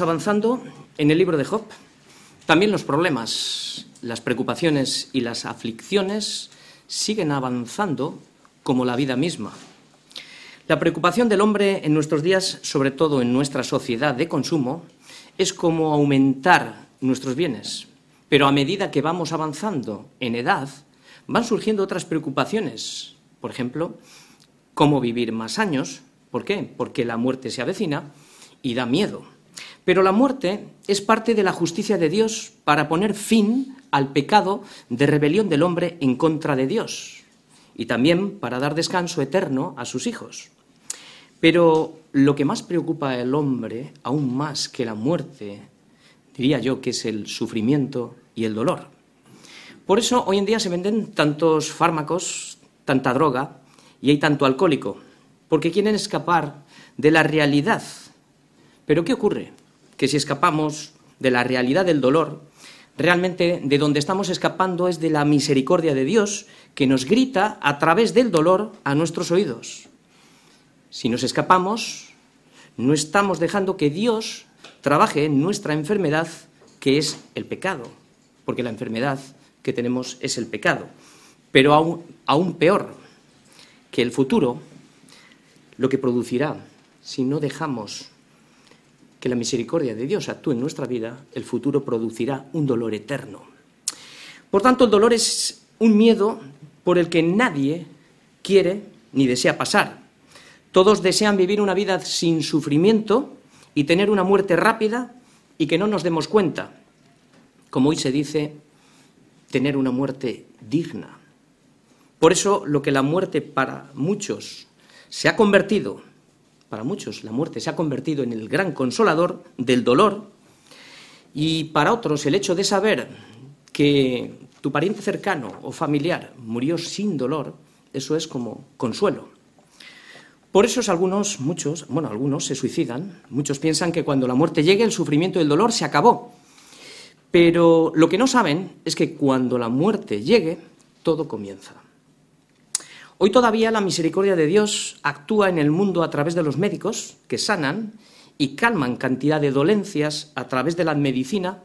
avanzando en el libro de Job. También los problemas, las preocupaciones y las aflicciones siguen avanzando como la vida misma. La preocupación del hombre en nuestros días, sobre todo en nuestra sociedad de consumo, es como aumentar nuestros bienes. Pero a medida que vamos avanzando en edad, van surgiendo otras preocupaciones. Por ejemplo, cómo vivir más años. ¿Por qué? Porque la muerte se avecina y da miedo. Pero la muerte es parte de la justicia de Dios para poner fin al pecado de rebelión del hombre en contra de Dios y también para dar descanso eterno a sus hijos. Pero lo que más preocupa al hombre, aún más que la muerte, diría yo que es el sufrimiento y el dolor. Por eso hoy en día se venden tantos fármacos, tanta droga y hay tanto alcohólico, porque quieren escapar de la realidad. Pero ¿qué ocurre? Que si escapamos de la realidad del dolor, realmente de donde estamos escapando es de la misericordia de Dios que nos grita a través del dolor a nuestros oídos. Si nos escapamos, no estamos dejando que Dios trabaje en nuestra enfermedad, que es el pecado, porque la enfermedad que tenemos es el pecado. Pero aún, aún peor, que el futuro, lo que producirá, si no dejamos que la misericordia de Dios actúe en nuestra vida, el futuro producirá un dolor eterno. Por tanto, el dolor es un miedo por el que nadie quiere ni desea pasar. Todos desean vivir una vida sin sufrimiento y tener una muerte rápida y que no nos demos cuenta. Como hoy se dice, tener una muerte digna. Por eso lo que la muerte para muchos se ha convertido para muchos la muerte se ha convertido en el gran consolador del dolor y para otros el hecho de saber que tu pariente cercano o familiar murió sin dolor, eso es como consuelo. Por eso es algunos, muchos, bueno, algunos se suicidan, muchos piensan que cuando la muerte llegue el sufrimiento y el dolor se acabó. Pero lo que no saben es que cuando la muerte llegue, todo comienza. Hoy todavía la misericordia de Dios actúa en el mundo a través de los médicos que sanan y calman cantidad de dolencias a través de la medicina,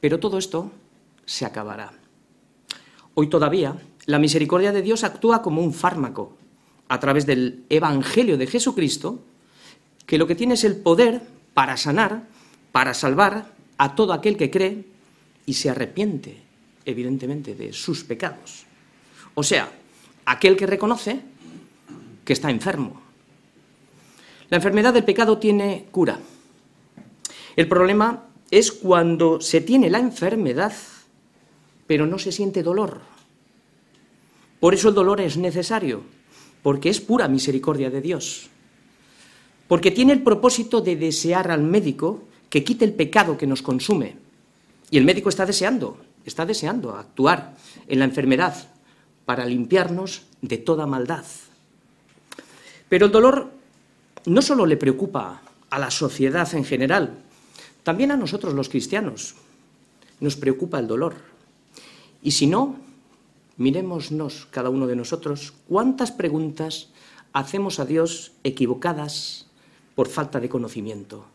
pero todo esto se acabará. Hoy todavía la misericordia de Dios actúa como un fármaco a través del Evangelio de Jesucristo, que lo que tiene es el poder para sanar, para salvar a todo aquel que cree y se arrepiente, evidentemente, de sus pecados. O sea, aquel que reconoce que está enfermo. La enfermedad del pecado tiene cura. El problema es cuando se tiene la enfermedad, pero no se siente dolor. Por eso el dolor es necesario, porque es pura misericordia de Dios. Porque tiene el propósito de desear al médico que quite el pecado que nos consume. Y el médico está deseando, está deseando actuar en la enfermedad, para limpiarnos de toda maldad. Pero el dolor no solo le preocupa a la sociedad en general, también a nosotros los cristianos nos preocupa el dolor. Y si no, mirémonos cada uno de nosotros cuántas preguntas hacemos a Dios equivocadas por falta de conocimiento.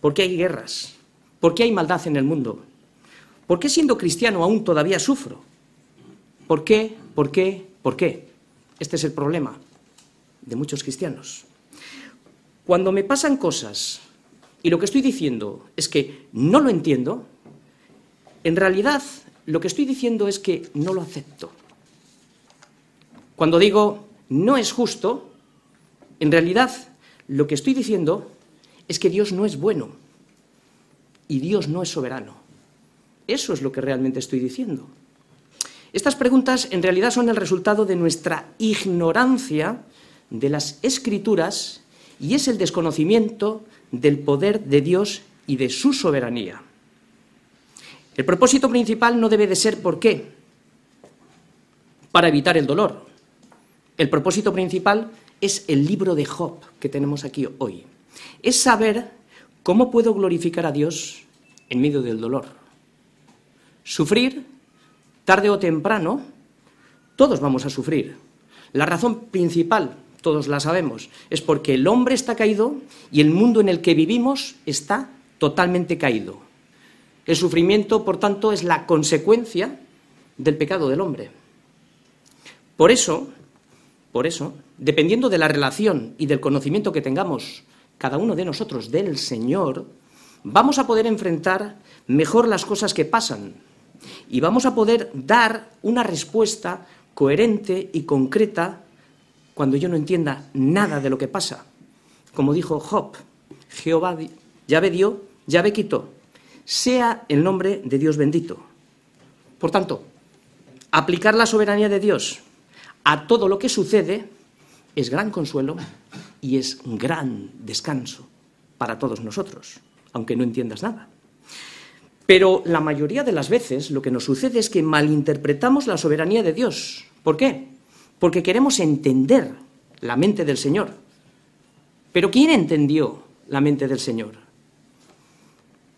¿Por qué hay guerras? ¿Por qué hay maldad en el mundo? ¿Por qué siendo cristiano aún todavía sufro? ¿Por qué? ¿Por qué? ¿Por qué? Este es el problema de muchos cristianos. Cuando me pasan cosas y lo que estoy diciendo es que no lo entiendo, en realidad lo que estoy diciendo es que no lo acepto. Cuando digo no es justo, en realidad lo que estoy diciendo es que Dios no es bueno y Dios no es soberano. Eso es lo que realmente estoy diciendo. Estas preguntas en realidad son el resultado de nuestra ignorancia de las escrituras y es el desconocimiento del poder de Dios y de su soberanía. El propósito principal no debe de ser por qué, para evitar el dolor. El propósito principal es el libro de Job que tenemos aquí hoy. Es saber cómo puedo glorificar a Dios en medio del dolor. Sufrir tarde o temprano, todos vamos a sufrir. La razón principal, todos la sabemos, es porque el hombre está caído y el mundo en el que vivimos está totalmente caído. El sufrimiento, por tanto, es la consecuencia del pecado del hombre. Por eso, por eso, dependiendo de la relación y del conocimiento que tengamos cada uno de nosotros del Señor, vamos a poder enfrentar mejor las cosas que pasan y vamos a poder dar una respuesta coherente y concreta cuando yo no entienda nada de lo que pasa. Como dijo Job, Jehová ve dio, ve quitó. Sea el nombre de Dios bendito. Por tanto, aplicar la soberanía de Dios a todo lo que sucede es gran consuelo y es gran descanso para todos nosotros, aunque no entiendas nada. Pero la mayoría de las veces lo que nos sucede es que malinterpretamos la soberanía de Dios. ¿Por qué? Porque queremos entender la mente del Señor. Pero ¿quién entendió la mente del Señor?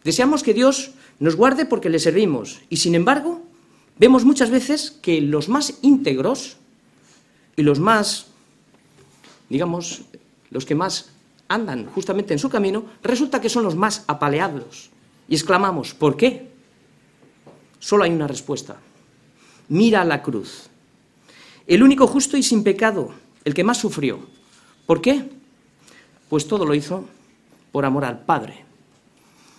Deseamos que Dios nos guarde porque le servimos y sin embargo vemos muchas veces que los más íntegros y los más, digamos, los que más andan justamente en su camino, resulta que son los más apaleados. Y exclamamos, ¿por qué? Solo hay una respuesta. Mira la cruz. El único justo y sin pecado, el que más sufrió. ¿Por qué? Pues todo lo hizo por amor al Padre.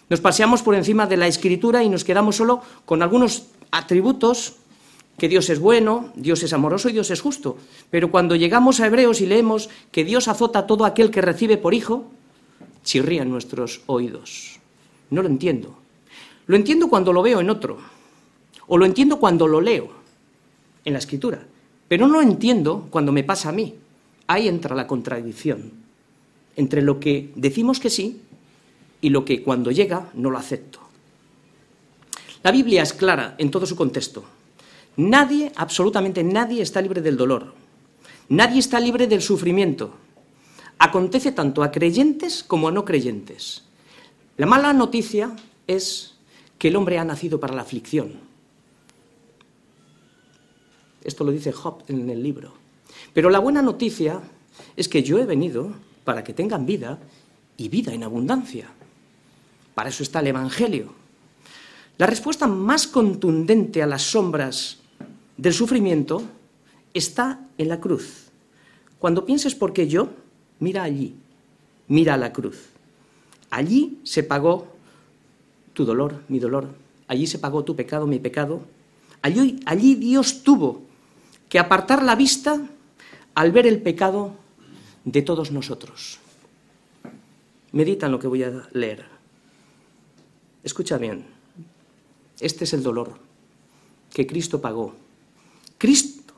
Nos paseamos por encima de la escritura y nos quedamos solo con algunos atributos que Dios es bueno, Dios es amoroso y Dios es justo. Pero cuando llegamos a Hebreos y leemos que Dios azota a todo aquel que recibe por hijo, chirrían nuestros oídos. No lo entiendo. Lo entiendo cuando lo veo en otro, o lo entiendo cuando lo leo en la escritura, pero no lo entiendo cuando me pasa a mí. Ahí entra la contradicción entre lo que decimos que sí y lo que cuando llega no lo acepto. La Biblia es clara en todo su contexto. Nadie, absolutamente nadie, está libre del dolor. Nadie está libre del sufrimiento. Acontece tanto a creyentes como a no creyentes. La mala noticia es que el hombre ha nacido para la aflicción. Esto lo dice Job en el libro. Pero la buena noticia es que yo he venido para que tengan vida y vida en abundancia. Para eso está el Evangelio. La respuesta más contundente a las sombras del sufrimiento está en la cruz. Cuando pienses por qué yo, mira allí, mira a la cruz. Allí se pagó tu dolor, mi dolor. Allí se pagó tu pecado, mi pecado. Allí, allí Dios tuvo que apartar la vista al ver el pecado de todos nosotros. Medita en lo que voy a leer. Escucha bien. Este es el dolor que Cristo pagó Cristo,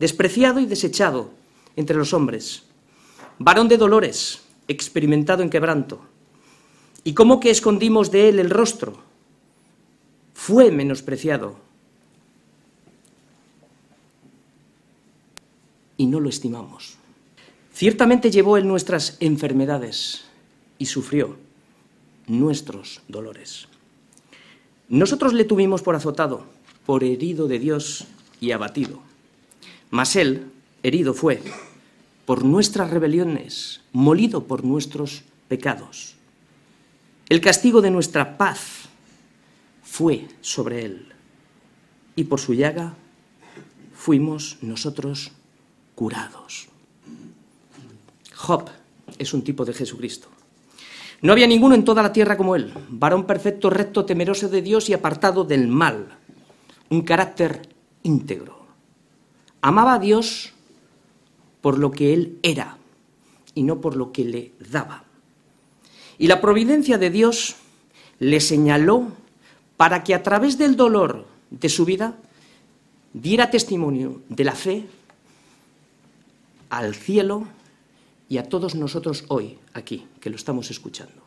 despreciado y desechado entre los hombres, varón de dolores, experimentado en quebranto. ¿Y cómo que escondimos de él el rostro? Fue menospreciado. Y no lo estimamos. Ciertamente llevó él nuestras enfermedades y sufrió nuestros dolores. Nosotros le tuvimos por azotado, por herido de Dios y abatido. Mas él, herido fue por nuestras rebeliones, molido por nuestros pecados. El castigo de nuestra paz fue sobre él, y por su llaga fuimos nosotros curados. Job es un tipo de Jesucristo. No había ninguno en toda la tierra como él, varón perfecto, recto, temeroso de Dios y apartado del mal, un carácter íntegro. Amaba a Dios por lo que Él era y no por lo que le daba. Y la providencia de Dios le señaló para que a través del dolor de su vida diera testimonio de la fe al cielo y a todos nosotros hoy aquí, que lo estamos escuchando.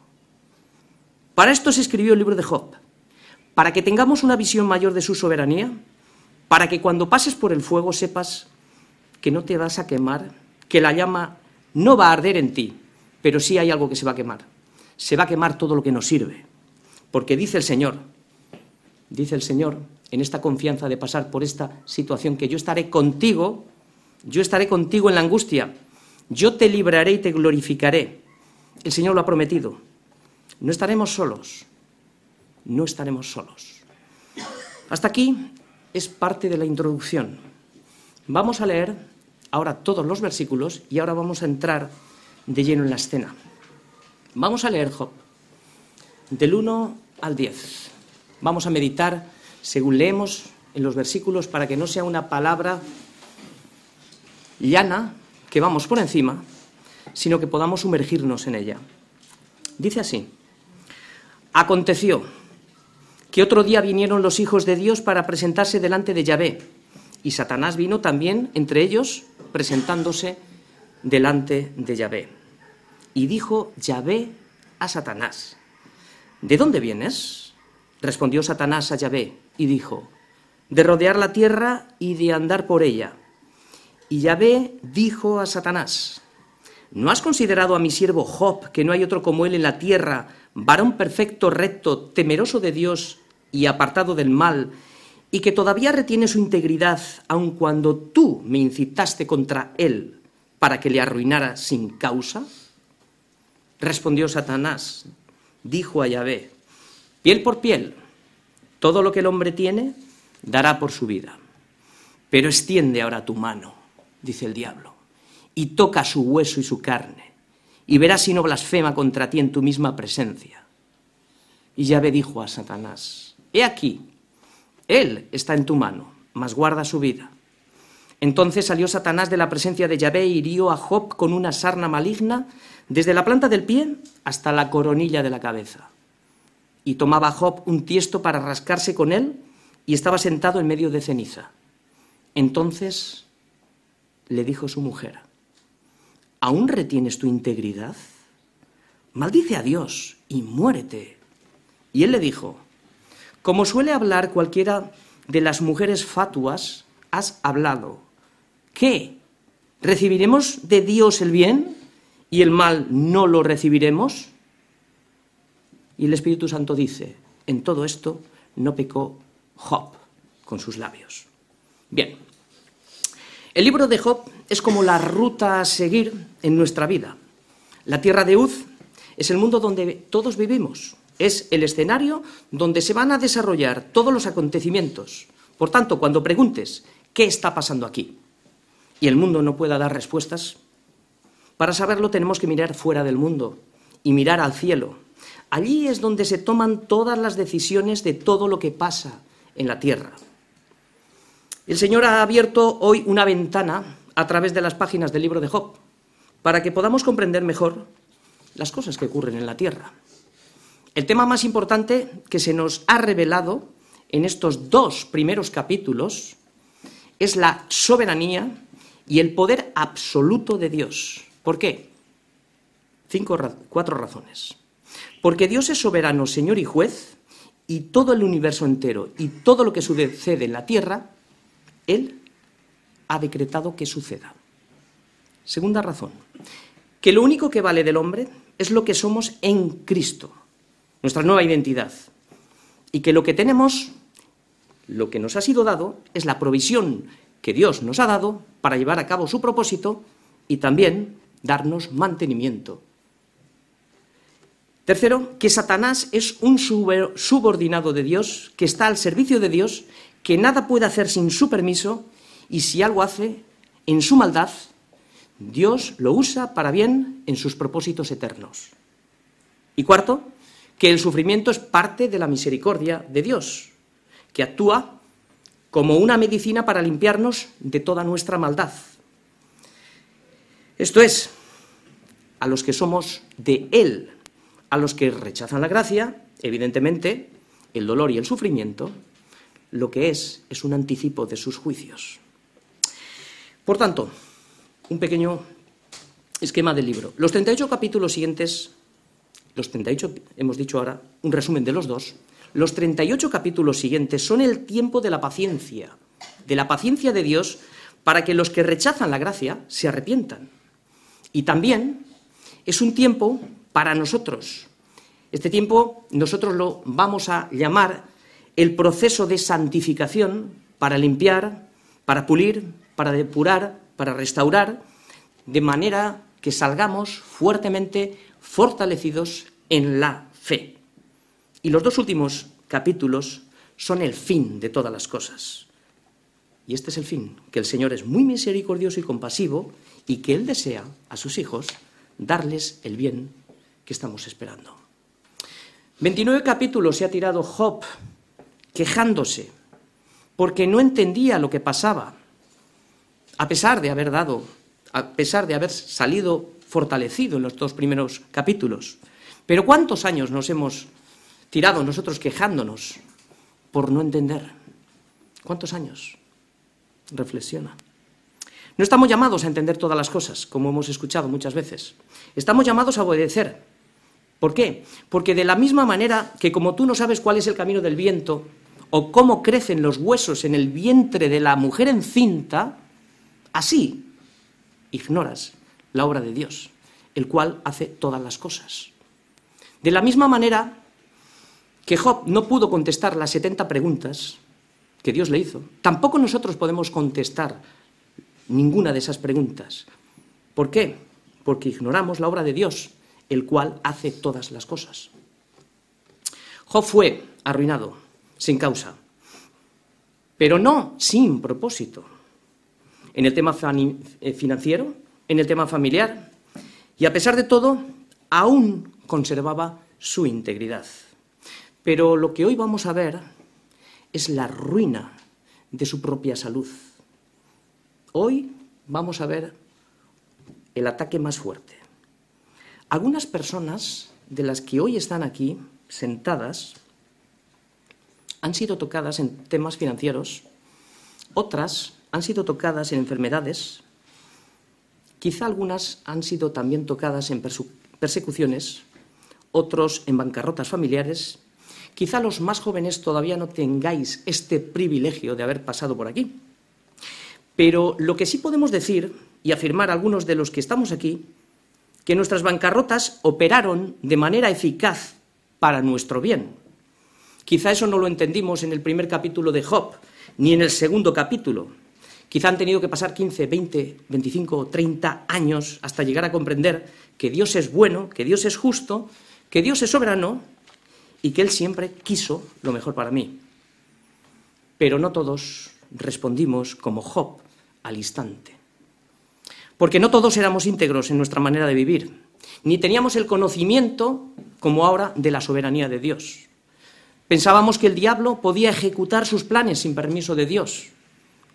Para esto se escribió el libro de Job, para que tengamos una visión mayor de su soberanía para que cuando pases por el fuego sepas que no te vas a quemar, que la llama no va a arder en ti, pero sí hay algo que se va a quemar. Se va a quemar todo lo que nos sirve. Porque dice el Señor, dice el Señor, en esta confianza de pasar por esta situación, que yo estaré contigo, yo estaré contigo en la angustia, yo te libraré y te glorificaré. El Señor lo ha prometido. no estaremos solos, no estaremos solos. Hasta aquí es parte de la introducción. Vamos a leer ahora todos los versículos y ahora vamos a entrar de lleno en la escena. Vamos a leer Job, del 1 al 10. Vamos a meditar según leemos en los versículos para que no sea una palabra llana que vamos por encima, sino que podamos sumergirnos en ella. Dice así, aconteció que otro día vinieron los hijos de Dios para presentarse delante de Yahvé, y Satanás vino también entre ellos presentándose delante de Yahvé. Y dijo Yahvé a Satanás, ¿de dónde vienes? Respondió Satanás a Yahvé y dijo, de rodear la tierra y de andar por ella. Y Yahvé dijo a Satanás, ¿no has considerado a mi siervo Job, que no hay otro como él en la tierra, varón perfecto, recto, temeroso de Dios y apartado del mal, y que todavía retiene su integridad, aun cuando tú me incitaste contra él para que le arruinara sin causa? Respondió Satanás, dijo a Yahvé, piel por piel, todo lo que el hombre tiene dará por su vida. Pero extiende ahora tu mano, dice el diablo, y toca su hueso y su carne, y verás si no blasfema contra ti en tu misma presencia. Y Yahvé dijo a Satanás, he aquí, él está en tu mano, mas guarda su vida. Entonces salió Satanás de la presencia de Yahvé y hirió a Job con una sarna maligna desde la planta del pie hasta la coronilla de la cabeza. Y tomaba Job un tiesto para rascarse con él y estaba sentado en medio de ceniza. Entonces le dijo su mujer, ¿aún retienes tu integridad? Maldice a Dios y muérete. Y él le dijo, como suele hablar cualquiera de las mujeres fatuas, has hablado. ¿Qué? ¿Recibiremos de Dios el bien y el mal no lo recibiremos? Y el Espíritu Santo dice, en todo esto no pecó Job con sus labios. Bien, el libro de Job es como la ruta a seguir en nuestra vida. La tierra de Uz es el mundo donde todos vivimos, es el escenario donde se van a desarrollar todos los acontecimientos. Por tanto, cuando preguntes qué está pasando aquí y el mundo no pueda dar respuestas, para saberlo tenemos que mirar fuera del mundo y mirar al cielo. Allí es donde se toman todas las decisiones de todo lo que pasa en la tierra. El Señor ha abierto hoy una ventana a través de las páginas del libro de Job para que podamos comprender mejor las cosas que ocurren en la tierra. El tema más importante que se nos ha revelado en estos dos primeros capítulos es la soberanía y el poder absoluto de Dios. ¿Por qué? Cinco, cuatro razones. Porque Dios es soberano, Señor y juez, y todo el universo entero y todo lo que sucede en la tierra, Él ha decretado que suceda. Segunda razón, que lo único que vale del hombre es lo que somos en Cristo nuestra nueva identidad. Y que lo que tenemos, lo que nos ha sido dado, es la provisión que Dios nos ha dado para llevar a cabo su propósito y también darnos mantenimiento. Tercero, que Satanás es un subordinado de Dios, que está al servicio de Dios, que nada puede hacer sin su permiso y si algo hace, en su maldad, Dios lo usa para bien en sus propósitos eternos. Y cuarto, que el sufrimiento es parte de la misericordia de Dios, que actúa como una medicina para limpiarnos de toda nuestra maldad. Esto es, a los que somos de Él, a los que rechazan la gracia, evidentemente, el dolor y el sufrimiento, lo que es es un anticipo de sus juicios. Por tanto, un pequeño esquema del libro. Los 38 capítulos siguientes los 38, hemos dicho ahora, un resumen de los dos, los 38 capítulos siguientes son el tiempo de la paciencia, de la paciencia de Dios para que los que rechazan la gracia se arrepientan. Y también es un tiempo para nosotros. Este tiempo nosotros lo vamos a llamar el proceso de santificación para limpiar, para pulir, para depurar, para restaurar, de manera que salgamos fuertemente fortalecidos en la fe. Y los dos últimos capítulos son el fin de todas las cosas. Y este es el fin, que el Señor es muy misericordioso y compasivo y que Él desea a sus hijos darles el bien que estamos esperando. 29 capítulos se ha tirado Job quejándose porque no entendía lo que pasaba, a pesar de haber dado, a pesar de haber salido fortalecido en los dos primeros capítulos. Pero ¿cuántos años nos hemos tirado nosotros quejándonos por no entender? ¿Cuántos años? Reflexiona. No estamos llamados a entender todas las cosas, como hemos escuchado muchas veces. Estamos llamados a obedecer. ¿Por qué? Porque de la misma manera que como tú no sabes cuál es el camino del viento o cómo crecen los huesos en el vientre de la mujer encinta, así ignoras la obra de Dios, el cual hace todas las cosas. De la misma manera que Job no pudo contestar las 70 preguntas que Dios le hizo, tampoco nosotros podemos contestar ninguna de esas preguntas. ¿Por qué? Porque ignoramos la obra de Dios, el cual hace todas las cosas. Job fue arruinado, sin causa, pero no sin propósito. En el tema eh, financiero, en el tema familiar, y a pesar de todo, aún conservaba su integridad. Pero lo que hoy vamos a ver es la ruina de su propia salud. Hoy vamos a ver el ataque más fuerte. Algunas personas de las que hoy están aquí sentadas han sido tocadas en temas financieros, otras han sido tocadas en enfermedades, quizá algunas han sido también tocadas en persecuciones, otros en bancarrotas familiares, quizá los más jóvenes todavía no tengáis este privilegio de haber pasado por aquí. Pero lo que sí podemos decir y afirmar algunos de los que estamos aquí, que nuestras bancarrotas operaron de manera eficaz para nuestro bien. Quizá eso no lo entendimos en el primer capítulo de Job, ni en el segundo capítulo. Quizá han tenido que pasar 15, 20, 25, 30 años hasta llegar a comprender que Dios es bueno, que Dios es justo, que Dios es soberano y que Él siempre quiso lo mejor para mí. Pero no todos respondimos como Job al instante. Porque no todos éramos íntegros en nuestra manera de vivir, ni teníamos el conocimiento, como ahora, de la soberanía de Dios. Pensábamos que el diablo podía ejecutar sus planes sin permiso de Dios.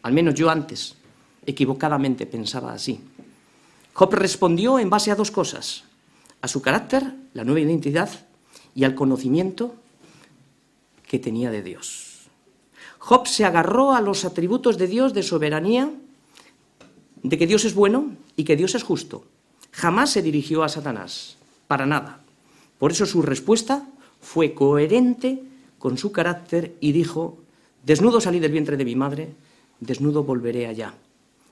Al menos yo antes, equivocadamente, pensaba así. Job respondió en base a dos cosas, a su carácter, la nueva identidad, y al conocimiento que tenía de Dios. Job se agarró a los atributos de Dios de soberanía, de que Dios es bueno y que Dios es justo. Jamás se dirigió a Satanás, para nada. Por eso su respuesta fue coherente con su carácter y dijo, desnudo salí del vientre de mi madre, desnudo volveré allá.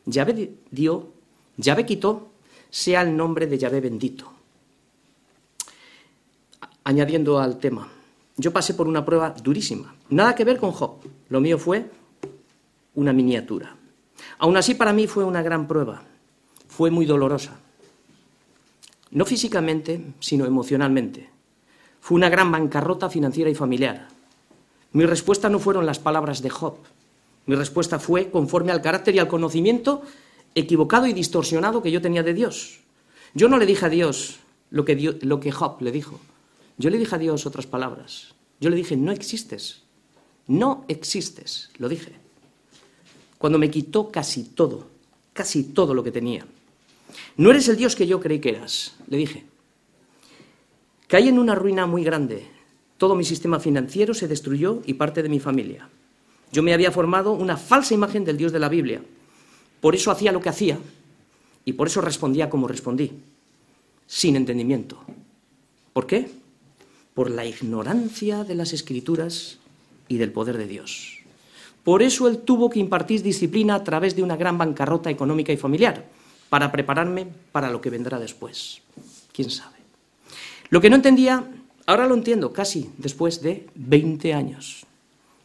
Yahvé dio, Yahvé quitó, sea el nombre de Yahvé bendito. Añadiendo al tema, yo pasé por una prueba durísima, nada que ver con Job, lo mío fue una miniatura. Aún así para mí fue una gran prueba, fue muy dolorosa, no físicamente, sino emocionalmente. Fue una gran bancarrota financiera y familiar. Mi respuesta no fueron las palabras de Job, mi respuesta fue conforme al carácter y al conocimiento equivocado y distorsionado que yo tenía de Dios. Yo no le dije a Dios lo que, lo que Job le dijo, yo le dije a Dios otras palabras. Yo le dije, no existes, no existes, lo dije. Cuando me quitó casi todo, casi todo lo que tenía. No eres el Dios que yo creí que eras, le dije. Caí en una ruina muy grande. Todo mi sistema financiero se destruyó y parte de mi familia. Yo me había formado una falsa imagen del Dios de la Biblia. Por eso hacía lo que hacía y por eso respondía como respondí, sin entendimiento. ¿Por qué? por la ignorancia de las escrituras y del poder de Dios. Por eso él tuvo que impartir disciplina a través de una gran bancarrota económica y familiar, para prepararme para lo que vendrá después. ¿Quién sabe? Lo que no entendía, ahora lo entiendo casi después de 20 años.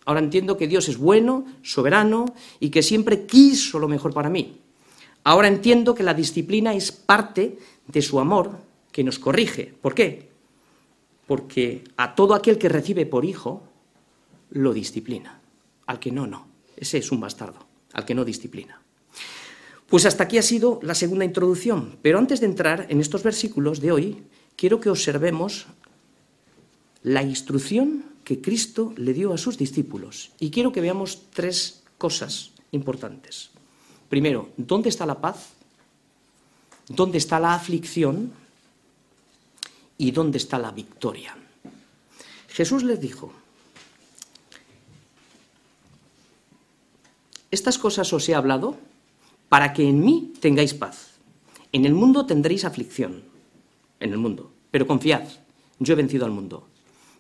Ahora entiendo que Dios es bueno, soberano y que siempre quiso lo mejor para mí. Ahora entiendo que la disciplina es parte de su amor que nos corrige. ¿Por qué? porque a todo aquel que recibe por hijo, lo disciplina. Al que no, no. Ese es un bastardo, al que no disciplina. Pues hasta aquí ha sido la segunda introducción, pero antes de entrar en estos versículos de hoy, quiero que observemos la instrucción que Cristo le dio a sus discípulos. Y quiero que veamos tres cosas importantes. Primero, ¿dónde está la paz? ¿Dónde está la aflicción? ¿Y dónde está la victoria? Jesús les dijo, estas cosas os he hablado para que en mí tengáis paz. En el mundo tendréis aflicción, en el mundo, pero confiad, yo he vencido al mundo.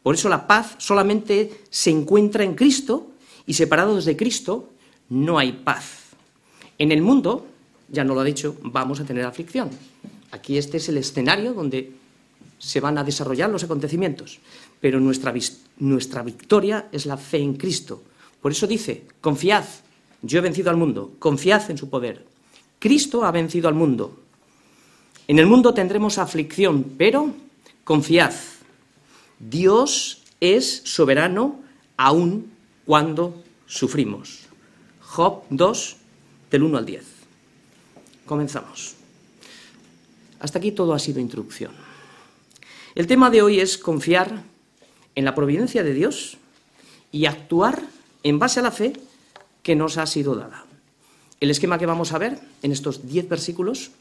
Por eso la paz solamente se encuentra en Cristo y separados de Cristo no hay paz. En el mundo, ya no lo ha dicho, vamos a tener aflicción. Aquí este es el escenario donde se van a desarrollar los acontecimientos, pero nuestra, nuestra victoria es la fe en Cristo. Por eso dice, confiad, yo he vencido al mundo, confiad en su poder. Cristo ha vencido al mundo. En el mundo tendremos aflicción, pero confiad, Dios es soberano aun cuando sufrimos. Job 2, del 1 al 10. Comenzamos. Hasta aquí todo ha sido introducción. El tema de hoy es confiar en la providencia de Dios y actuar en base a la fe que nos ha sido dada. El esquema que vamos a ver en estos 10 versículos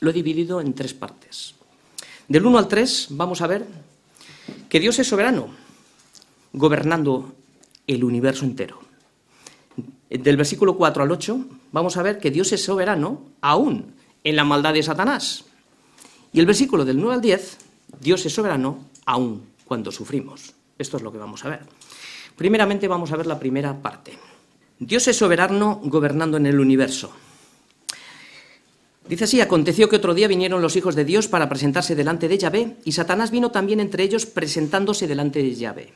lo he dividido en tres partes. Del 1 al 3 vamos a ver que Dios es soberano, gobernando el universo entero. Del versículo 4 al 8 vamos a ver que Dios es soberano aún en la maldad de Satanás. Y el versículo del 9 al 10, Dios es soberano aún cuando sufrimos. Esto es lo que vamos a ver. Primeramente vamos a ver la primera parte. Dios es soberano gobernando en el universo. Dice así, aconteció que otro día vinieron los hijos de Dios para presentarse delante de Yahvé, y Satanás vino también entre ellos presentándose delante de Yahvé.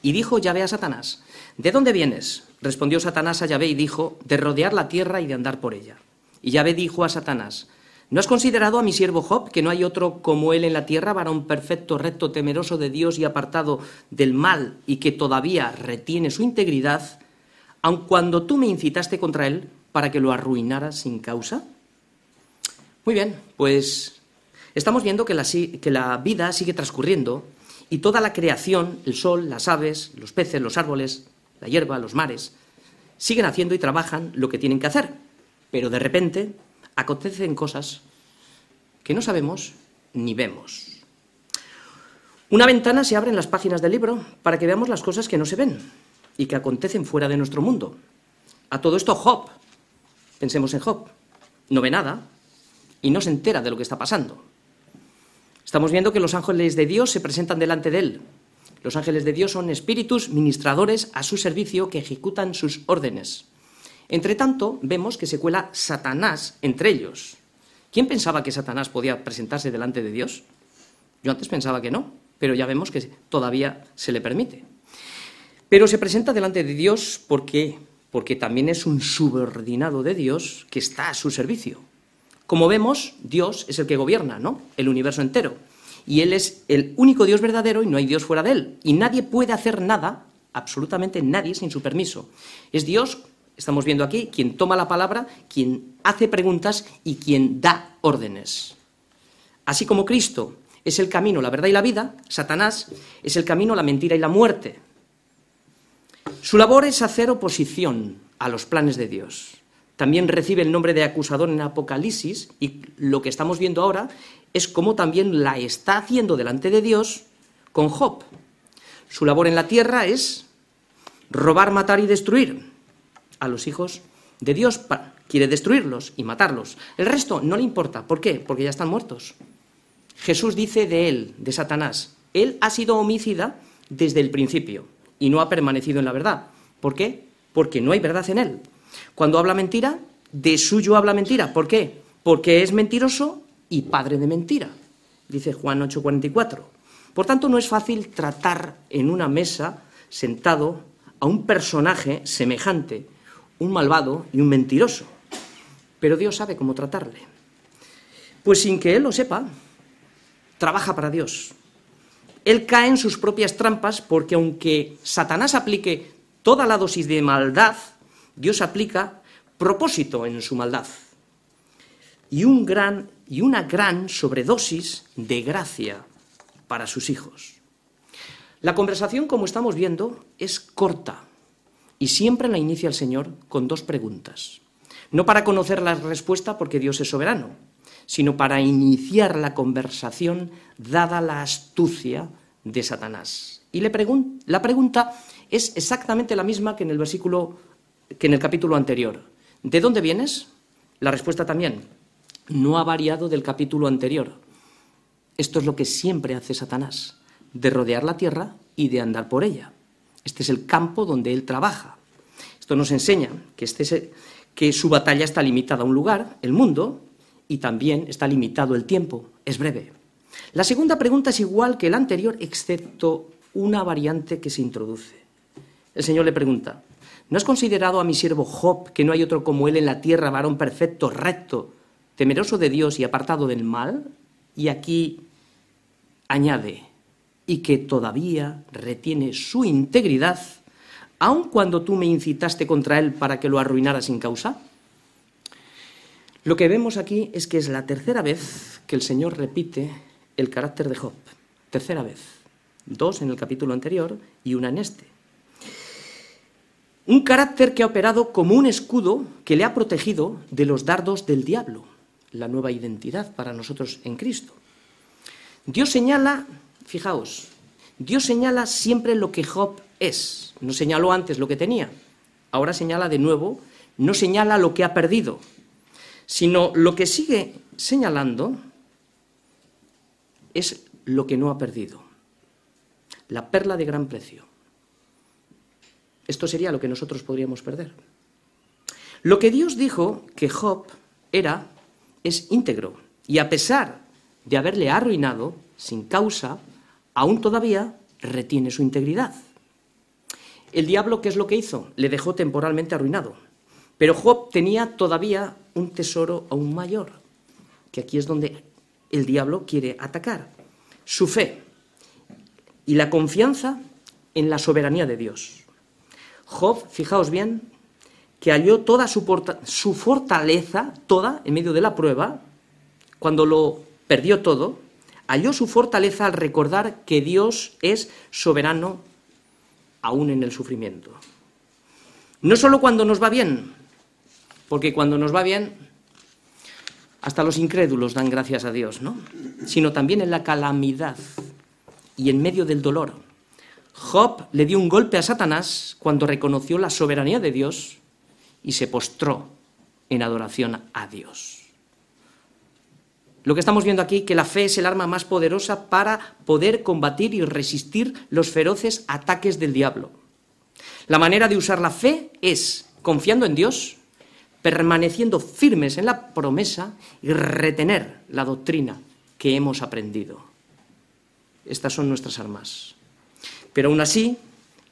Y dijo Yahvé a Satanás, ¿de dónde vienes? Respondió Satanás a Yahvé y dijo, de rodear la tierra y de andar por ella. Y Yahvé dijo a Satanás, ¿no has considerado a mi siervo Job, que no hay otro como él en la tierra, varón perfecto, recto, temeroso de Dios y apartado del mal, y que todavía retiene su integridad, aun cuando tú me incitaste contra él para que lo arruinara sin causa? Muy bien, pues estamos viendo que la, vida sigue transcurriendo y toda la creación, el sol, las aves, los peces, los árboles, la hierba, los mares, siguen haciendo y trabajan lo que tienen que hacer. Pero de repente acontecen cosas que no sabemos ni vemos. Una ventana se abre en las páginas del libro para que veamos las cosas que no se ven y que acontecen fuera de nuestro mundo. A todo esto Job, pensemos en Job, no ve nada, y no se entera de lo que está pasando. Estamos viendo que los ángeles de Dios se presentan delante de él. Los ángeles de Dios son espíritus ministradores a su servicio que ejecutan sus órdenes. Entre tanto, vemos que se cuela Satanás entre ellos. ¿Quién pensaba que Satanás podía presentarse delante de Dios? Yo antes pensaba que no, pero ya vemos que todavía se le permite. Pero se presenta delante de Dios porque, porque también es un subordinado de Dios que está a su servicio. Como vemos, Dios es el que gobierna, ¿no? El universo entero. Y Él es el único Dios verdadero y no hay Dios fuera de Él. Y nadie puede hacer nada, absolutamente nadie, sin su permiso. Es Dios, estamos viendo aquí, quien toma la palabra, quien hace preguntas y quien da órdenes. Así como Cristo es el camino, la verdad y la vida, Satanás es el camino, la mentira y la muerte. Su labor es hacer oposición a los planes de Dios también recibe el nombre de acusador en Apocalipsis y lo que estamos viendo ahora es cómo también la está haciendo delante de Dios con Job. Su labor en la tierra es robar, matar y destruir a los hijos de Dios. Quiere destruirlos y matarlos. El resto no le importa. ¿Por qué? Porque ya están muertos. Jesús dice de él, de Satanás, él ha sido homicida desde el principio y no ha permanecido en la verdad. ¿Por qué? Porque no hay verdad en él. Cuando habla mentira, de suyo habla mentira. ¿Por qué? Porque es mentiroso y padre de mentira, dice Juan 8:44. Por tanto, no es fácil tratar en una mesa, sentado, a un personaje semejante, un malvado y un mentiroso. Pero Dios sabe cómo tratarle. Pues sin que Él lo sepa, trabaja para Dios. Él cae en sus propias trampas porque aunque Satanás aplique toda la dosis de maldad, Dios aplica propósito en su maldad y, gran, una gran sobredosis de gracia para sus hijos. La conversación, como estamos viendo, es corta y siempre la inicia el Señor con dos preguntas. No para conocer la respuesta porque Dios es soberano, sino para iniciar la conversación dada la astucia de Satanás. Y le la pregunta es exactamente la misma que en el versículo que en el capítulo anterior. ¿De dónde vienes? La respuesta también no ha variado del capítulo anterior. Esto es lo que siempre hace Satanás, de rodear la tierra y de andar por ella. Este es el campo donde él trabaja. Esto nos enseña que, este que su batalla está limitada a un lugar, el mundo, y también está limitado el tiempo, es breve. La segunda pregunta es igual que la anterior, excepto una variante que se introduce. El Señor le pregunta, ¿no has considerado a mi siervo Job, que no hay otro como él en la tierra, varón perfecto, recto, temeroso de Dios y apartado del mal? Y aquí añade, y que todavía retiene su integridad, aun cuando tú me incitaste contra él para que lo arruinara sin causa? Lo que vemos aquí es que es la tercera vez que el Señor repite el carácter de Job. Tercera vez. Dos en el capítulo anterior y una en este. Un carácter que ha operado como un escudo que le ha protegido de los dardos del diablo, la nueva identidad para nosotros en Cristo. Dios señala, fijaos, Dios señala siempre lo que Job es. No señaló antes lo que tenía, ahora señala de nuevo, no señala lo que ha perdido, sino lo que sigue señalando es lo que no ha perdido, la perla de gran precio. Esto sería lo que nosotros podríamos perder. Lo que Dios dijo que Job era es íntegro y a pesar de haberle arruinado sin causa, aún todavía retiene su integridad. El diablo, ¿qué es lo que hizo? Le dejó temporalmente arruinado. Pero Job tenía todavía un tesoro aún mayor, que aquí es donde el diablo quiere atacar. Su fe y la confianza en la soberanía de Dios. Job, fijaos bien, que halló toda su, su fortaleza, toda, en medio de la prueba, cuando lo perdió todo, halló su fortaleza al recordar que Dios es soberano aún en el sufrimiento. No solo cuando nos va bien, porque cuando nos va bien, hasta los incrédulos dan gracias a Dios, ¿no? Sino también en la calamidad y en medio del dolor. Job le dio un golpe a Satanás cuando reconoció la soberanía de Dios y se postró en adoración a Dios. Lo que estamos viendo aquí, que la fe es el arma más poderosa para poder combatir y resistir los feroces ataques del diablo. La manera de usar la fe es confiando en Dios, permaneciendo firmes en la promesa y retener la doctrina que hemos aprendido. Estas son nuestras armas. Pero aún así,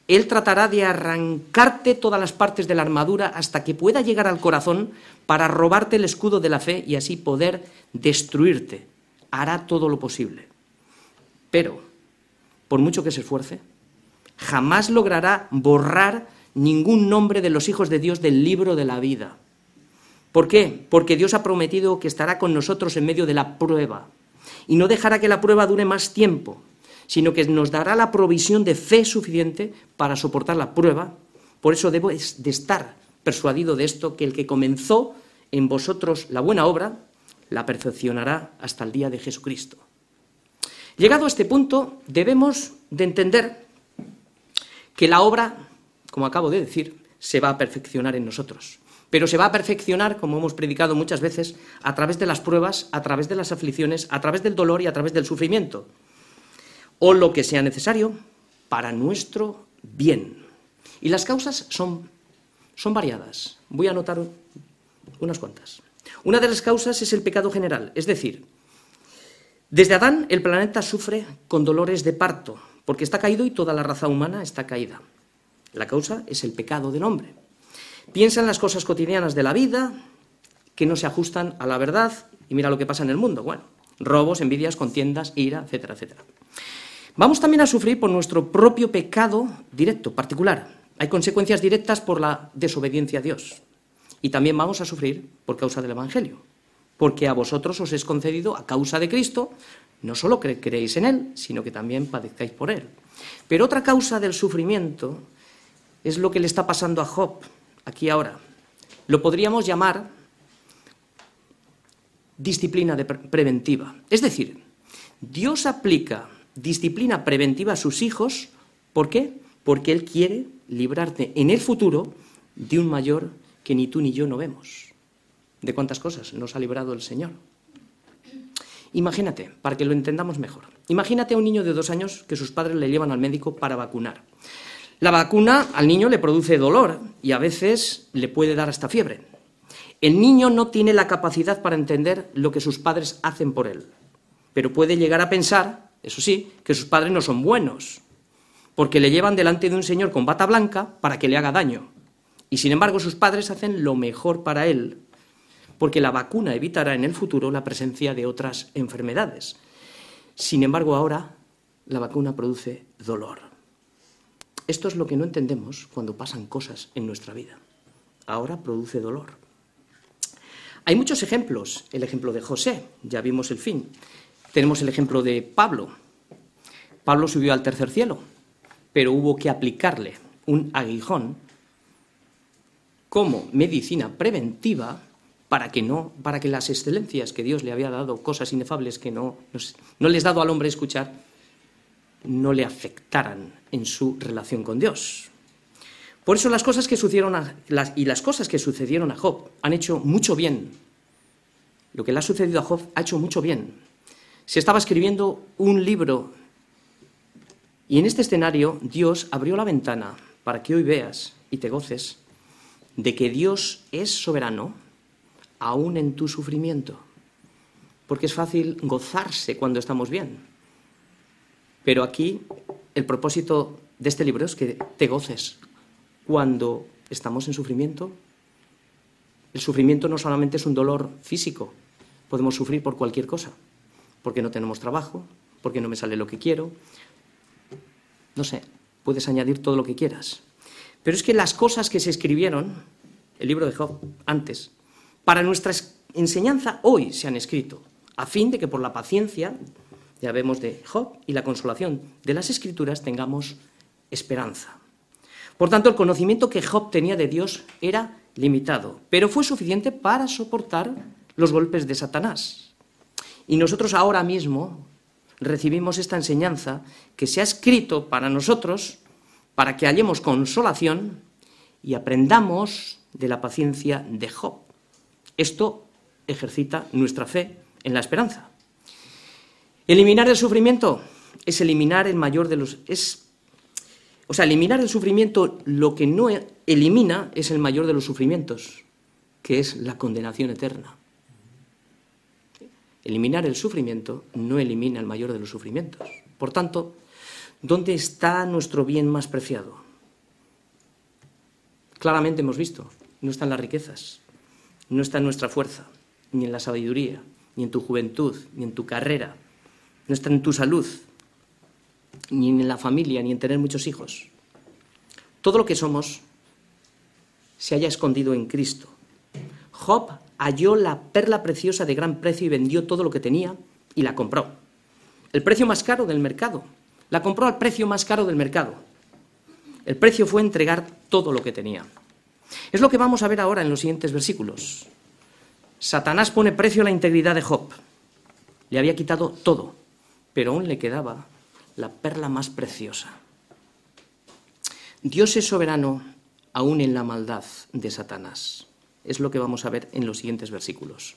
Él tratará de arrancarte todas las partes de la armadura hasta que pueda llegar al corazón para robarte el escudo de la fe y así poder destruirte. Hará todo lo posible. Pero, por mucho que se esfuerce, jamás logrará borrar ningún nombre de los hijos de Dios del libro de la vida. ¿Por qué? Porque Dios ha prometido que estará con nosotros en medio de la prueba y no dejará que la prueba dure más tiempo, sino que nos dará la provisión de fe suficiente para soportar la prueba. Por eso debo de estar persuadido de esto, que el que comenzó en vosotros la buena obra, la perfeccionará hasta el día de Jesucristo. Llegado a este punto, debemos de entender que la obra, como acabo de decir, se va a perfeccionar en nosotros pero se va a perfeccionar, como hemos predicado muchas veces, a través de las pruebas, a través de las aflicciones, a través del dolor y a través del sufrimiento, o lo que sea necesario para nuestro bien. Y las causas son, son variadas. Voy a anotar unas cuantas. Una de las causas es el pecado general, es decir, desde Adán el planeta sufre con dolores de parto, porque está caído y toda la raza humana está caída. La causa es el pecado del hombre. Piensa en las cosas cotidianas de la vida que no se ajustan a la verdad y mira lo que pasa en el mundo. Bueno, robos, envidias, contiendas, ira, etcétera, etcétera. Vamos también a sufrir por nuestro propio pecado directo, particular. Hay consecuencias directas por la desobediencia a Dios. Y también vamos a sufrir por causa del Evangelio. Porque a vosotros os es concedido, a causa de Cristo, no solo que creéis en Él, sino que también padezcáis por Él. Pero otra causa del sufrimiento es lo que le está pasando a Job aquí ahora. Lo podríamos llamar disciplina preventiva. Es decir, Dios aplica disciplina preventiva a sus hijos. ¿Por qué? Porque Él quiere librarte en el futuro de un mayor que ni tú ni yo no vemos. ¿De cuántas cosas nos ha librado el Señor? Imagínate, para que lo entendamos mejor, imagínate a un niño de dos años que sus padres le llevan al médico para vacunar. La vacuna al niño le produce dolor y a veces le puede dar hasta fiebre. El niño no tiene la capacidad para entender lo que sus padres hacen por él, pero puede llegar a pensar eso sí, que sus padres no son buenos, porque le llevan delante de un señor con bata blanca para que le haga daño. Y sin embargo sus padres hacen lo mejor para él, porque la vacuna evitará en el futuro la presencia de otras enfermedades. Sin embargo ahora la vacuna produce dolor. Esto es lo que no entendemos cuando pasan cosas en nuestra vida. Ahora produce dolor. Hay muchos ejemplos. El ejemplo de José, ya vimos el fin. Tenemos el ejemplo de Pablo. Pablo subió al tercer cielo, pero hubo que aplicarle un aguijón como medicina preventiva para que no, para que las excelencias que Dios le había dado, cosas inefables que no, no les dado al hombre escuchar, no le afectaran en su relación con Dios. Por eso las cosas que sucedieron a, y las cosas que sucedieron a Job han hecho mucho bien. Lo que le ha sucedido a Job ha hecho mucho bien se estaba escribiendo un libro y en este escenario Dios abrió la ventana para que hoy veas y te goces de que Dios es soberano aún en tu sufrimiento. Porque es fácil gozarse cuando estamos bien. Pero aquí el propósito de este libro es que te goces cuando estamos en sufrimiento. El sufrimiento no solamente es un dolor físico, podemos sufrir por cualquier cosa porque no tenemos trabajo, porque no me sale lo que quiero. No sé, puedes añadir todo lo que quieras. Pero es que las cosas que se escribieron, el libro de antes, para nuestra enseñanza hoy se han escrito, a fin de que por la paciencia, ya vemos de Job, y la consolación de las escrituras tengamos esperanza. Por tanto, el conocimiento que Job tenía de Dios era limitado, pero fue suficiente para soportar los golpes de Satanás. Y nosotros ahora mismo recibimos esta enseñanza que se ha escrito para nosotros, para que hallemos consolación y aprendamos de la paciencia de Job. Esto ejercita nuestra fe en la esperanza. Eliminar el sufrimiento es eliminar el mayor de los es o sea, eliminar el sufrimiento lo que no elimina es el mayor de los sufrimientos, que es la condenación eterna. Eliminar el sufrimiento no elimina el mayor de los sufrimientos. Por tanto, ¿dónde está nuestro bien más preciado? Claramente hemos visto, no está en las riquezas, no está en nuestra fuerza, ni en la sabiduría, ni en tu juventud, ni en tu carrera, no está en tu salud, ni en la familia, ni en tener muchos hijos. Todo lo que somos se haya escondido en Cristo. Job halló la perla preciosa de gran precio y vendió todo lo que tenía y la compró. El precio más caro del mercado. La compró al precio más caro del mercado. El precio fue entregar todo lo que tenía. Es lo que vamos a ver ahora en los siguientes versículos. Satanás pone precio a la integridad de Job. Le había quitado todo, pero aún le quedaba la perla más preciosa. Dios es soberano aún en la maldad de Satanás. Es lo que vamos a ver en los siguientes versículos.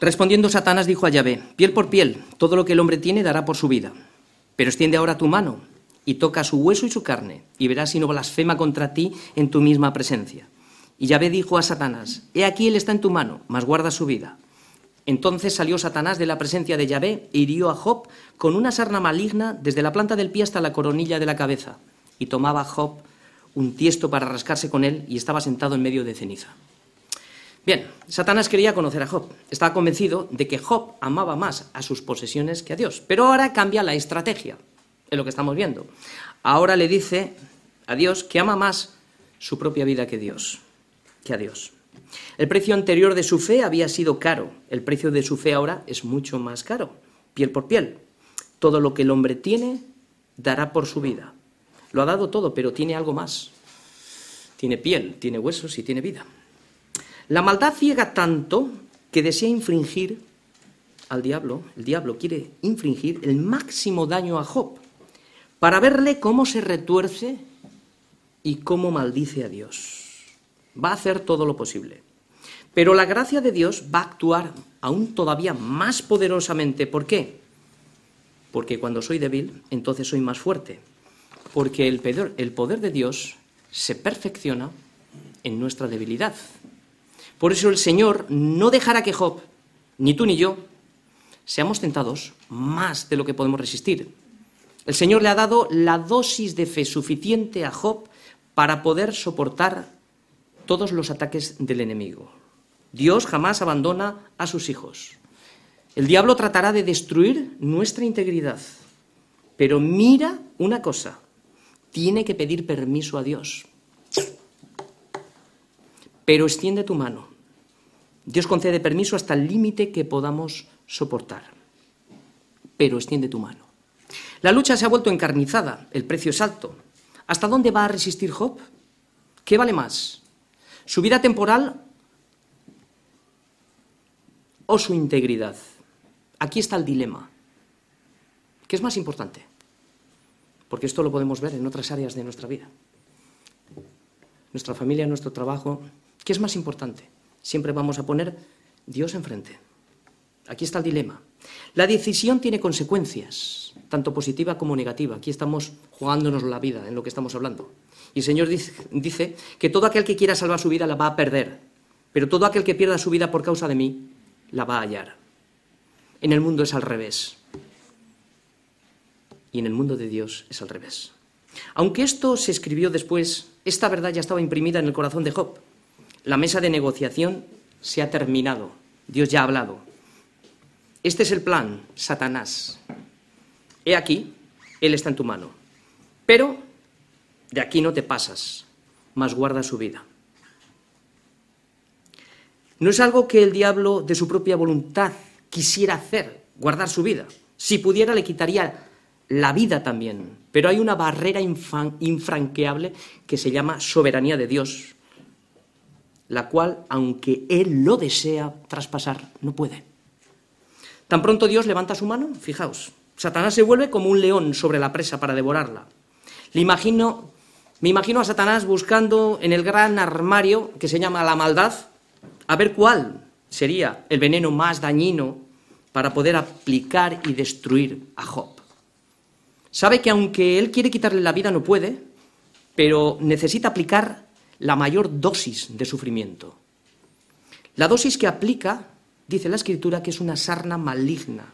Respondiendo Satanás dijo a Yahvé, piel por piel, todo lo que el hombre tiene dará por su vida. Pero extiende ahora tu mano y toca su hueso y su carne, y verás si no blasfema contra ti en tu misma presencia. Y Yahvé dijo a Satanás, He aquí él está en tu mano, mas guarda su vida. Entonces salió Satanás de la presencia de Yahvé e hirió a Job con una sarna maligna desde la planta del pie hasta la coronilla de la cabeza. Y tomaba Job un tiesto para rascarse con él y estaba sentado en medio de ceniza. Bien, Satanás quería conocer a Job. Estaba convencido de que Job amaba más a sus posesiones que a Dios. Pero ahora cambia la estrategia. es lo que estamos viendo. Ahora le dice a Dios que ama más su propia vida que Dios, que a Dios. El precio anterior de su fe había sido caro, el precio de su fe ahora es mucho más caro, piel por piel. Todo lo que el hombre tiene dará por su vida. Lo ha dado todo, pero tiene algo más. Tiene piel, tiene huesos y tiene vida. La maldad ciega tanto que desea infringir al diablo, el diablo quiere infringir el máximo daño a Job, para verle cómo se retuerce y cómo maldice a Dios. Va a hacer todo lo posible. Pero la gracia de Dios va a actuar aún todavía más poderosamente. ¿Por qué? Porque cuando soy débil, entonces soy más fuerte. Porque el poder, el poder de Dios se perfecciona en nuestra debilidad. Por eso el Señor no dejará que Job, ni tú ni yo, seamos tentados más de lo que podemos resistir. El Señor le ha dado la dosis de fe suficiente a Job para poder soportar todos los ataques del enemigo. Dios jamás abandona a sus hijos. El diablo tratará de destruir nuestra integridad. Pero mira una cosa, tiene que pedir permiso a Dios. Pero extiende tu mano. Dios concede permiso hasta el límite que podamos soportar. Pero extiende tu mano. La lucha se ha vuelto encarnizada, el precio es alto. ¿Hasta dónde va a resistir Job? ¿Qué vale más? ¿Su vida temporal o su integridad? Aquí está el dilema. ¿Qué es más importante? Porque esto lo podemos ver en otras áreas de nuestra vida. Nuestra familia, nuestro trabajo. ¿Qué es más importante? Siempre vamos a poner Dios enfrente. Aquí está el dilema. La decisión tiene consecuencias, tanto positiva como negativa. Aquí estamos jugándonos la vida en lo que estamos hablando. Y el Señor dice, que todo aquel que quiera salvar su vida la va a perder, pero todo aquel que pierda su vida por causa de mí la va a hallar. En el mundo es al revés. Y en el mundo de Dios es al revés. Aunque esto se escribió después, esta verdad ya estaba imprimida en el corazón de Job. La mesa de negociación se ha terminado. Dios ya ha hablado. Este es el plan, Satanás. He aquí, Él está en tu mano. Pero de aquí no te pasas, mas guarda su vida. No es algo que el diablo de su propia voluntad quisiera hacer, guardar su vida. Si pudiera, le quitaría la vida también. Pero hay una barrera infranqueable que se llama soberanía de Dios, la cual, aunque Él lo desea traspasar, no puede. Tan pronto Dios levanta su mano, fijaos, Satanás se vuelve como un león sobre la presa para devorarla. Le imagino, me imagino a Satanás buscando en el gran armario que se llama la maldad, a ver cuál sería el veneno más dañino para poder aplicar y destruir a Job. Sabe que aunque él quiere quitarle la vida no puede, pero necesita aplicar la mayor dosis de sufrimiento. La dosis que aplica dice la escritura que es una sarna maligna.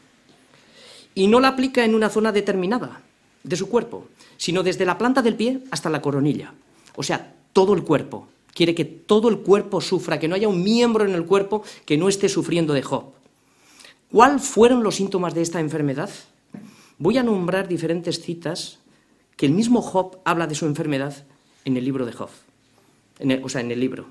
Y no la aplica en una zona determinada de su cuerpo, sino desde la planta del pie hasta la coronilla. O sea, todo el cuerpo. Quiere que todo el cuerpo sufra, que no haya un miembro en el cuerpo que no esté sufriendo de Job. ¿Cuáles fueron los síntomas de esta enfermedad? Voy a nombrar diferentes citas que el mismo Job habla de su enfermedad en el libro de Job. o sea, en el libro.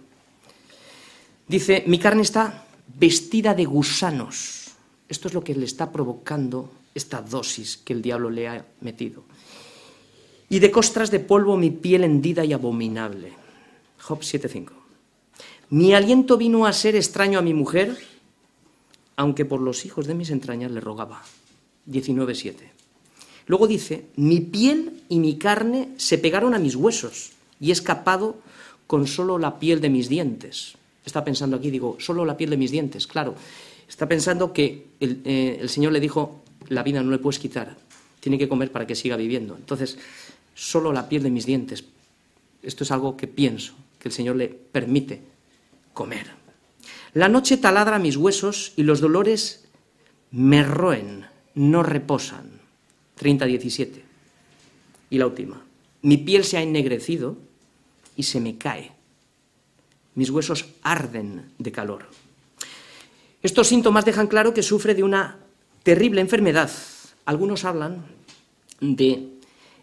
Dice, mi carne está vestida de gusanos. Esto es lo que le está provocando esta dosis que el diablo le ha metido. Y de costras de polvo mi piel hendida y abominable. Job 7.5. Mi aliento vino a ser extraño a mi mujer, aunque por los hijos de mis entrañas le rogaba. 19.7. Luego dice, mi piel y mi carne se pegaron a mis huesos y he escapado con solo la piel de mis dientes. Está pensando aquí, digo, solo la piel de mis dientes, claro. Está pensando que eh, el, Señor le dijo, la vida no le puedes quitar, tiene que comer para que siga viviendo. Entonces, solo la piel de mis dientes. Esto es algo que pienso, que el Señor le permite comer. La noche taladra mis huesos y los dolores me roen, no reposan. 30-17. Y la última. Mi piel se ha ennegrecido y se me cae mis huesos arden de calor. Estos síntomas dejan claro que sufre de una terrible enfermedad. Algunos hablan de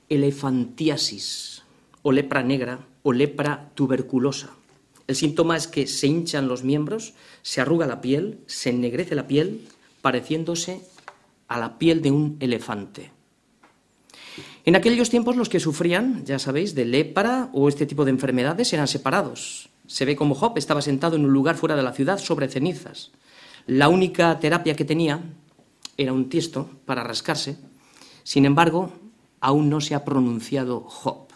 elefantiasis, o lepra negra, o lepra tuberculosa. El síntoma es que se hinchan los miembros, se arruga la piel, se ennegrece la piel, pareciéndose a la piel de un elefante. En aquellos tiempos los que sufrían, ya sabéis, de lepra o este tipo de enfermedades eran separados. Se ve como Job estaba sentado en un lugar fuera de la ciudad sobre cenizas. La única terapia que tenía era un tiesto para rascarse. Sin embargo, aún no se ha pronunciado Job.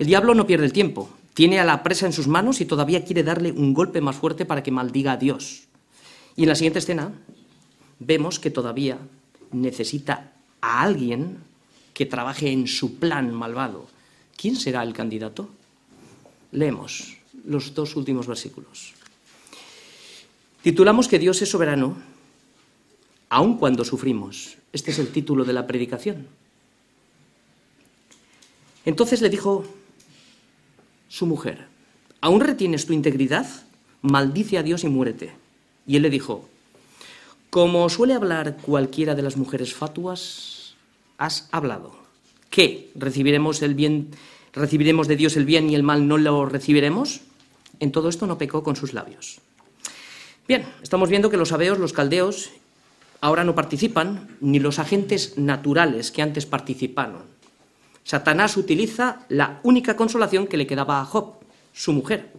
El diablo no pierde el tiempo. Tiene a la presa en sus manos y todavía quiere darle un golpe más fuerte para que maldiga a Dios. Y en la siguiente escena vemos que todavía necesita a alguien que trabaje en su plan malvado. ¿Quién será el candidato? Leemos los dos últimos versículos. Titulamos que Dios es soberano, aun cuando sufrimos. Este es el título de la predicación. Entonces le dijo su mujer, ¿aún retienes tu integridad? Maldice a Dios y muérete. Y él le dijo, como suele hablar cualquiera de las mujeres fatuas, has hablado. ¿Qué? ¿Recibiremos el bien, recibiremos de Dios el bien y el mal no lo recibiremos? En todo esto no pecó con sus labios. Bien, estamos viendo que los abeos, los caldeos, ahora no participan, ni los agentes naturales que antes participaron. Satanás utiliza la única consolación que le quedaba a Job, su mujer.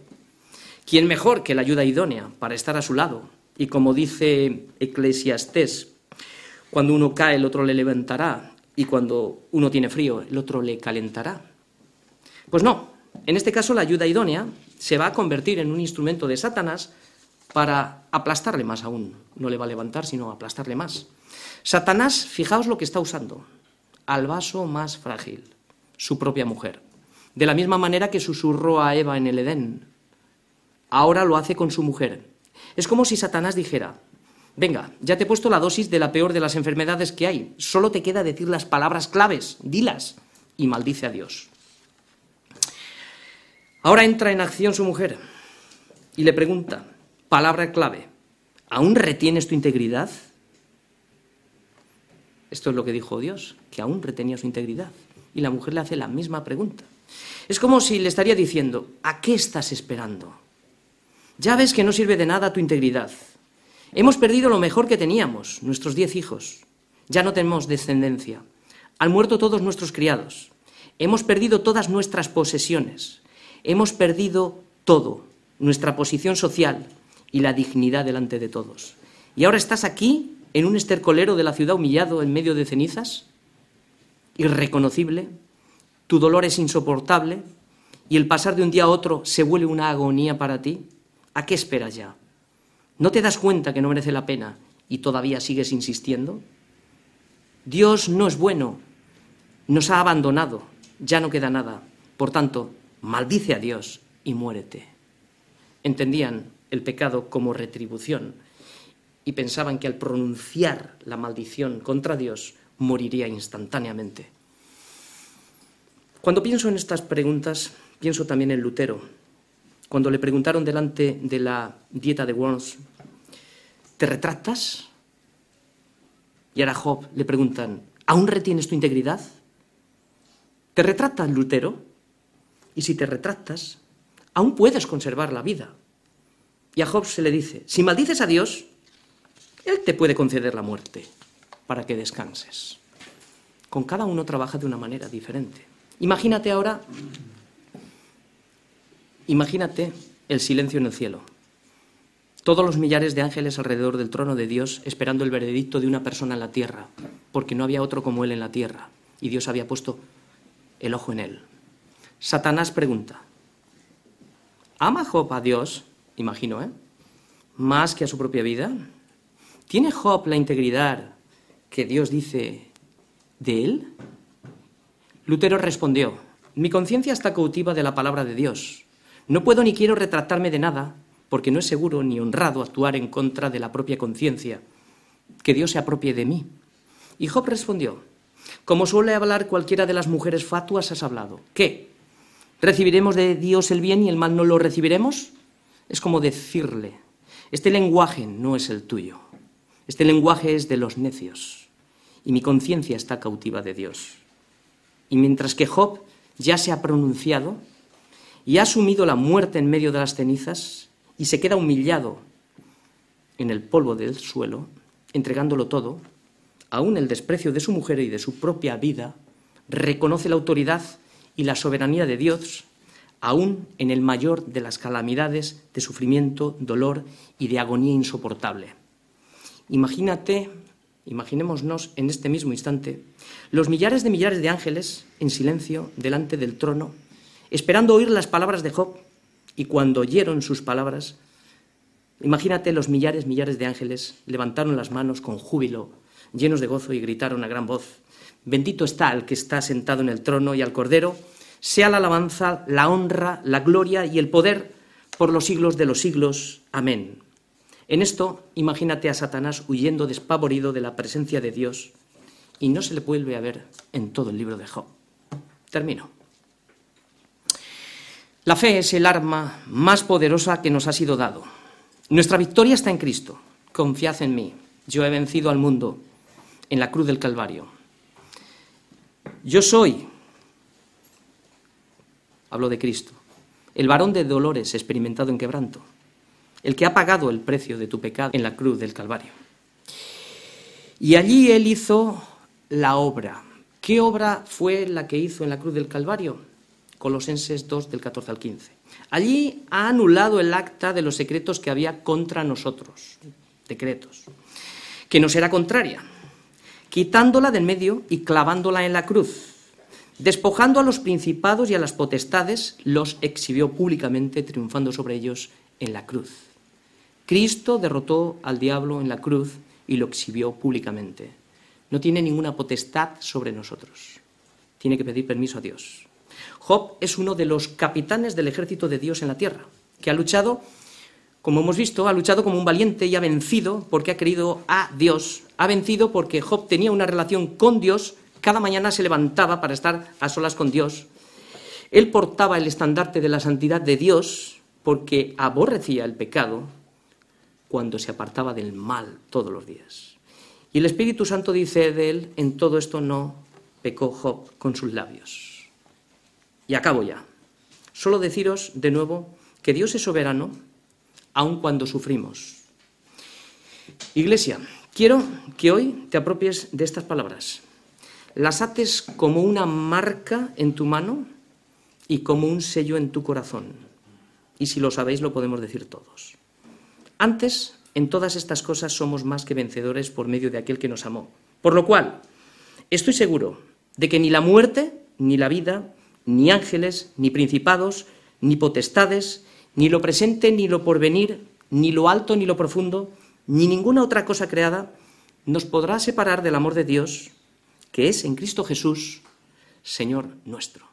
¿Quién mejor que la ayuda idónea para estar a su lado? Y como dice Eclesiastés, cuando uno cae el otro le levantará y cuando uno tiene frío el otro le calentará. Pues no, en este caso la ayuda idónea se va a convertir en un instrumento de Satanás para aplastarle más aún. No le va a levantar, sino aplastarle más. Satanás, fijaos lo que está usando, al vaso más frágil, su propia mujer. De la misma manera que susurró a Eva en el Edén. Ahora lo hace con su mujer. Es como si Satanás dijera, venga, ya te he puesto la dosis de la peor de las enfermedades que hay, solo te queda decir las palabras claves, dilas, y maldice a Dios. Ahora entra en acción su mujer y le pregunta, palabra clave, ¿aún retienes tu integridad? Esto es lo que dijo Dios, que aún retenía su integridad. Y la mujer le hace la misma pregunta. Es como si le estaría diciendo, ¿a qué estás esperando? Ya ves que no sirve de nada tu integridad. Hemos perdido lo mejor que teníamos, nuestros diez hijos. Ya no tenemos descendencia. Han muerto todos nuestros criados. Hemos perdido todas nuestras posesiones. Hemos perdido todo, nuestra posición social, y la dignidad delante de todos. ¿Y ahora estás aquí, en un estercolero de la ciudad humillado en medio de cenizas? Irreconocible, tu dolor es insoportable y el pasar de un día a otro se vuelve una agonía para ti. ¿A qué esperas ya? ¿No te das cuenta que no merece la pena y todavía sigues insistiendo? Dios no es bueno, nos ha abandonado, ya no queda nada. Por tanto, maldice a Dios y muérete. Entendían el pecado como retribución y pensaban que al pronunciar la maldición contra Dios moriría instantáneamente. Cuando pienso en estas preguntas, pienso también en Lutero. Cuando le preguntaron delante de la dieta de Worms, ¿te retractas? Y ahora Job le preguntan, ¿aún retienes tu integridad? ¿Te retractas, Lutero? Y si te retractas, aún puedes conservar la vida. Y a Job se le dice, si maldices a Dios, Él te puede conceder la muerte para que descanses. Con cada uno trabaja de una manera diferente. Imagínate ahora, imagínate el silencio en el cielo. Todos los millares de ángeles alrededor del trono de Dios esperando el veredicto de una persona en la tierra, porque no había otro como Él en la tierra, y Dios había puesto el ojo en Él. Satanás pregunta, ¿ama Job a Dios? Imagino, ¿eh? Más que a su propia vida. ¿Tiene Job la integridad que Dios dice de él? Lutero respondió, mi conciencia está cautiva de la palabra de Dios. No puedo ni quiero retratarme de nada, porque no es seguro ni honrado actuar en contra de la propia conciencia, que Dios se apropie de mí. Y Job respondió, como suele hablar cualquiera de las mujeres fatuas, has hablado. ¿Qué? ¿Recibiremos de Dios el bien y el mal no lo recibiremos? Es como decirle, este lenguaje no es el tuyo, este lenguaje es de los necios y mi conciencia está cautiva de Dios. Y mientras que Job ya se ha pronunciado y ha asumido la muerte en medio de las cenizas y se queda humillado en el polvo del suelo, entregándolo todo, aún el desprecio de su mujer y de su propia vida, reconoce la autoridad y la soberanía de Dios, aún en el mayor de las calamidades de sufrimiento, dolor y de agonía insoportable. Imagínate, imaginémonos en este mismo instante, los millares de millares de ángeles en silencio delante del trono, esperando oír las palabras de Job, y cuando oyeron sus palabras, imagínate los millares, millares de ángeles levantaron las manos con júbilo, llenos de gozo, y gritaron a gran voz, Bendito está el que está sentado en el trono y al Cordero, sea la alabanza, la honra, la gloria y el poder por los siglos de los siglos. Amén. En esto, imagínate a Satanás huyendo despavorido de la presencia de Dios y no se le vuelve a ver en todo el libro de Job. Termino. La fe es el arma más poderosa que nos ha sido dado. Nuestra victoria está en Cristo. Confiad en mí. Yo he vencido al mundo en la cruz del Calvario. Yo soy, hablo de Cristo, el varón de dolores experimentado en quebranto, el que ha pagado el precio de tu pecado en la cruz del Calvario. Y allí Él hizo la obra. ¿Qué obra fue la que hizo en la cruz del Calvario? Colosenses 2 del 14 al 15. Allí ha anulado el acta de los secretos que había contra nosotros, decretos, que nos era contraria, quitándola del medio y clavándola en la cruz. Despojando a los principados y a las potestades, los exhibió públicamente, triunfando sobre ellos en la cruz. Cristo derrotó al diablo en la cruz y lo exhibió públicamente no tiene ninguna potestad sobre nosotros. Tiene que pedir permiso a Dios. Job es uno de los capitanes del ejército de Dios en la tierra, que ha luchado, como hemos visto, ha luchado como un valiente y ha vencido porque ha querido a Dios. Ha vencido porque Job tenía una relación con Dios, cada mañana se levantaba para estar a solas con Dios. Él portaba el estandarte de la santidad de Dios porque aborrecía el pecado cuando se apartaba del mal todos los días. Y el Espíritu Santo dice de él, en todo esto no pecó Job con sus labios. Y acabo ya. Solo deciros de nuevo que Dios es soberano aun cuando sufrimos. Iglesia, quiero que hoy te apropies de estas palabras. Las ates como una marca en tu mano y como un sello en tu corazón. Y si lo sabéis, lo podemos decir todos. Antes en todas estas cosas somos más que vencedores por medio de aquel que nos amó. Por lo cual, estoy seguro de que ni la muerte, ni la vida, ni ángeles, ni principados, ni potestades, ni lo presente, ni lo porvenir, ni lo alto, ni lo profundo, ni ninguna otra cosa creada, nos podrá separar del amor de Dios, que es en Cristo Jesús, Señor nuestro.